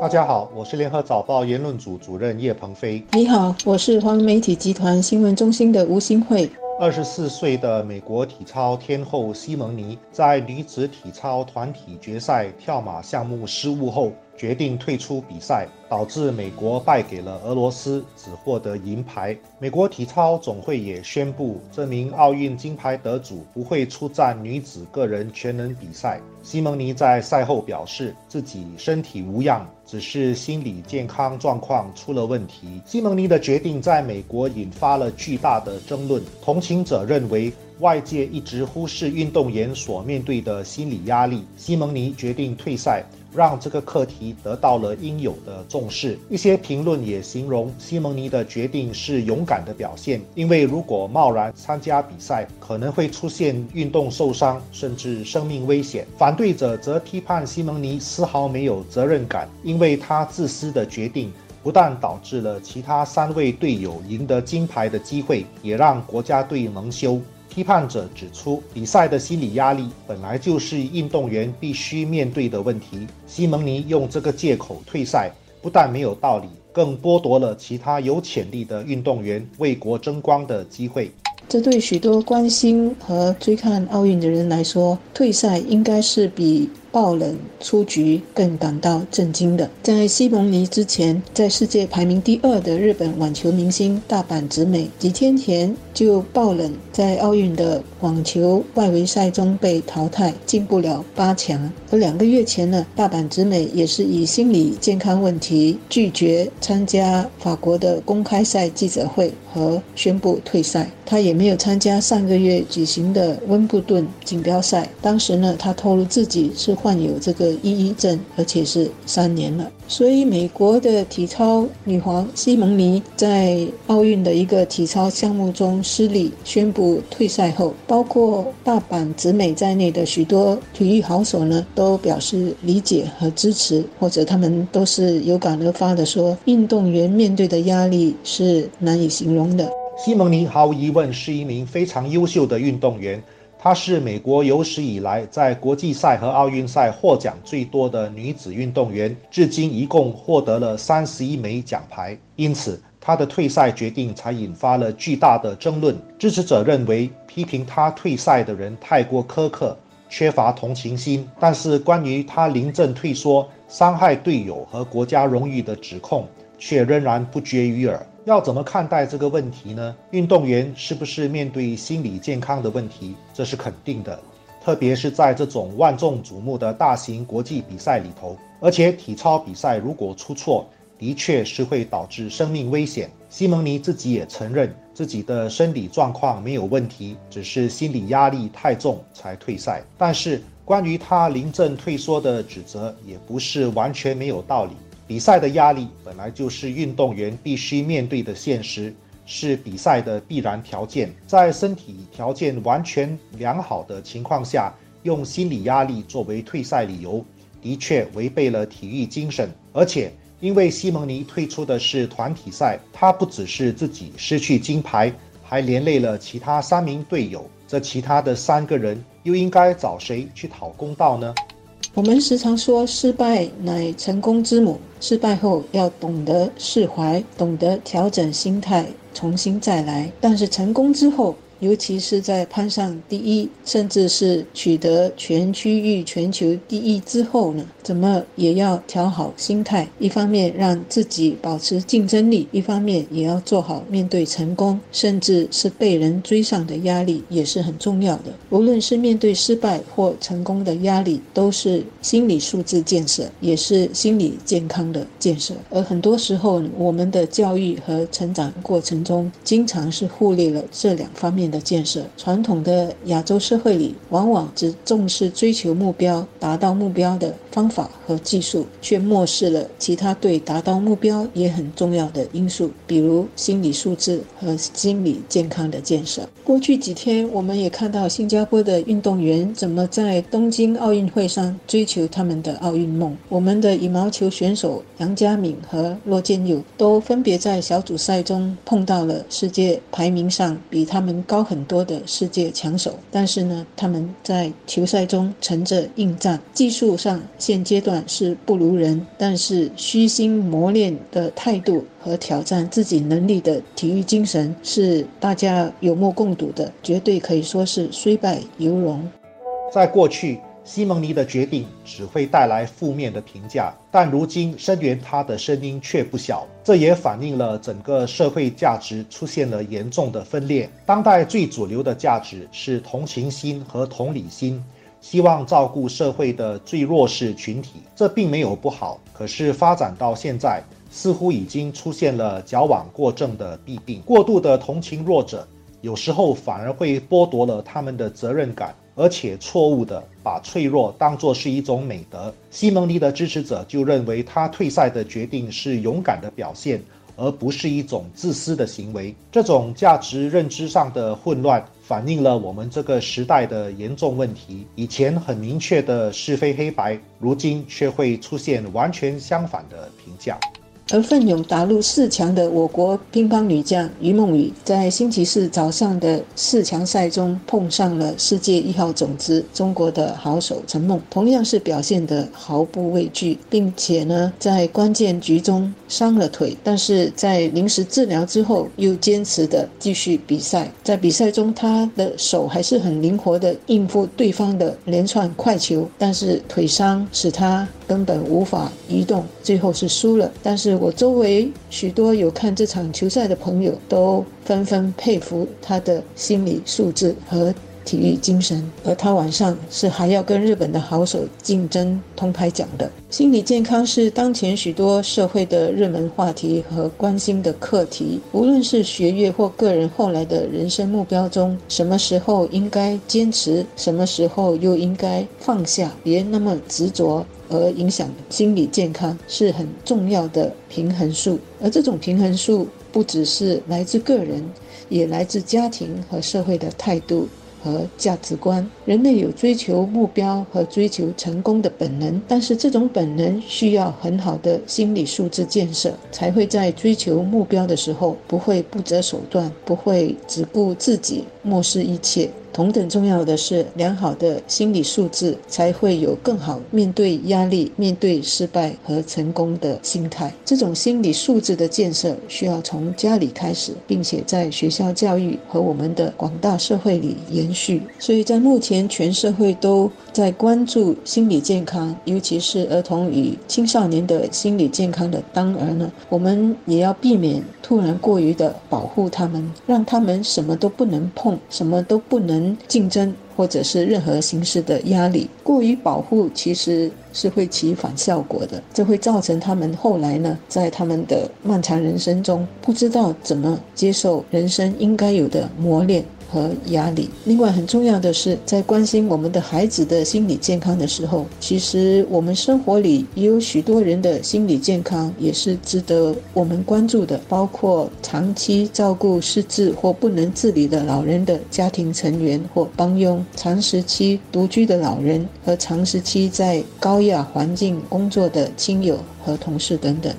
大家好，我是联合早报言论组主任叶鹏飞。你好，我是华文媒体集团新闻中心的吴新慧。二十四岁的美国体操天后西蒙尼在女子体操团体决赛跳马项目失误后，决定退出比赛，导致美国败给了俄罗斯，只获得银牌。美国体操总会也宣布，这名奥运金牌得主不会出战女子个人全能比赛。西蒙尼在赛后表示，自己身体无恙，只是心理健康状况出了问题。西蒙尼的决定在美国引发了巨大的争论，同情者认为。外界一直忽视运动员所面对的心理压力，西蒙尼决定退赛，让这个课题得到了应有的重视。一些评论也形容西蒙尼的决定是勇敢的表现，因为如果贸然参加比赛，可能会出现运动受伤甚至生命危险。反对者则批判西蒙尼丝毫没有责任感，因为他自私的决定不但导致了其他三位队友赢得金牌的机会，也让国家队蒙羞。批判者指出，比赛的心理压力本来就是运动员必须面对的问题。西蒙尼用这个借口退赛，不但没有道理，更剥夺了其他有潜力的运动员为国争光的机会。这对许多关心和追看奥运的人来说，退赛应该是比。爆冷出局更感到震惊的，在西蒙尼之前，在世界排名第二的日本网球明星大阪直美几天前就爆冷，在奥运的网球外围赛中被淘汰，进不了八强。而两个月前呢，大阪直美也是以心理健康问题拒绝参加法国的公开赛记者会和宣布退赛。他也没有参加上个月举行的温布顿锦标赛，当时呢，他透露自己是。患患有这个抑郁症，而且是三年了。所以，美国的体操女皇西蒙尼在奥运的一个体操项目中失利，宣布退赛后，包括大阪直美在内的许多体育好手呢，都表示理解和支持，或者他们都是有感而发的说，运动员面对的压力是难以形容的。西蒙尼毫无疑问是一名非常优秀的运动员。她是美国有史以来在国际赛和奥运赛获奖最多的女子运动员，至今一共获得了三十一枚奖牌。因此，她的退赛决定才引发了巨大的争论。支持者认为，批评她退赛的人太过苛刻，缺乏同情心。但是，关于她临阵退缩、伤害队友和国家荣誉的指控，却仍然不绝于耳。要怎么看待这个问题呢？运动员是不是面对心理健康的问题？这是肯定的，特别是在这种万众瞩目的大型国际比赛里头。而且体操比赛如果出错，的确是会导致生命危险。西蒙尼自己也承认自己的身体状况没有问题，只是心理压力太重才退赛。但是关于他临阵退缩的指责，也不是完全没有道理。比赛的压力本来就是运动员必须面对的现实，是比赛的必然条件。在身体条件完全良好的情况下，用心理压力作为退赛理由，的确违背了体育精神。而且，因为西蒙尼退出的是团体赛，他不只是自己失去金牌，还连累了其他三名队友。这其他的三个人又应该找谁去讨公道呢？我们时常说，失败乃成功之母。失败后要懂得释怀，懂得调整心态，重新再来。但是成功之后，尤其是在攀上第一，甚至是取得全区域、全球第一之后呢？怎么也要调好心态，一方面让自己保持竞争力，一方面也要做好面对成功，甚至是被人追上的压力，也是很重要的。无论是面对失败或成功的压力，都是心理素质建设，也是心理健康的建设。而很多时候，我们的教育和成长过程中，经常是忽略了这两方面的建设。传统的亚洲社会里，往往只重视追求目标、达到目标的方法。和技术，却漠视了其他对达到目标也很重要的因素，比如心理素质和心理健康的建设。过去几天，我们也看到新加坡的运动员怎么在东京奥运会上追求他们的奥运梦。我们的羽毛球选手杨佳敏和骆建佑都分别在小组赛中碰到了世界排名上比他们高高很多的世界强手，但是呢，他们在球赛中沉着应战，技术上现阶段是不如人，但是虚心磨练的态度和挑战自己能力的体育精神是大家有目共睹的，绝对可以说是虽败犹荣。在过去。西蒙尼的决定只会带来负面的评价，但如今声援他的声音却不小。这也反映了整个社会价值出现了严重的分裂。当代最主流的价值是同情心和同理心，希望照顾社会的最弱势群体。这并没有不好，可是发展到现在，似乎已经出现了矫枉过正的弊病。过度的同情弱者，有时候反而会剥夺了他们的责任感。而且错误的把脆弱当作是一种美德。西蒙尼的支持者就认为他退赛的决定是勇敢的表现，而不是一种自私的行为。这种价值认知上的混乱，反映了我们这个时代的严重问题。以前很明确的是非黑白，如今却会出现完全相反的评价。而奋勇打入四强的我国乒乓女将于梦雨，在星期四早上的四强赛中碰上了世界一号种子中国的好手陈梦，同样是表现得毫不畏惧，并且呢，在关键局中伤了腿，但是在临时治疗之后又坚持的继续比赛。在比赛中，她的手还是很灵活的应付对方的连串快球，但是腿伤使她根本无法移动，最后是输了。但是我周围许多有看这场球赛的朋友都纷纷佩服他的心理素质和体育精神，而他晚上是还要跟日本的好手竞争铜牌奖的。心理健康是当前许多社会的热门话题和关心的课题，无论是学业或个人后来的人生目标中，什么时候应该坚持，什么时候又应该放下，别那么执着。而影响心理健康是很重要的平衡术，而这种平衡术不只是来自个人，也来自家庭和社会的态度。和价值观，人类有追求目标和追求成功的本能，但是这种本能需要很好的心理素质建设，才会在追求目标的时候不会不择手段，不会只顾自己，漠视一切。同等重要的是，良好的心理素质才会有更好面对压力、面对失败和成功的心态。这种心理素质的建设需要从家里开始，并且在学校教育和我们的广大社会里延续。所以在目前全社会都在关注心理健康，尤其是儿童与青少年的心理健康的当儿呢，我们也要避免突然过于的保护他们，让他们什么都不能碰，什么都不能。竞争或者是任何形式的压力，过于保护其实是会起反效果的，这会造成他们后来呢，在他们的漫长人生中，不知道怎么接受人生应该有的磨练。和压力。另外，很重要的是，在关心我们的孩子的心理健康的时候，其实我们生活里也有许多人的心理健康也是值得我们关注的，包括长期照顾失智或不能自理的老人的家庭成员或帮佣，长时期独居的老人和长时期在高压环境工作的亲友和同事等等。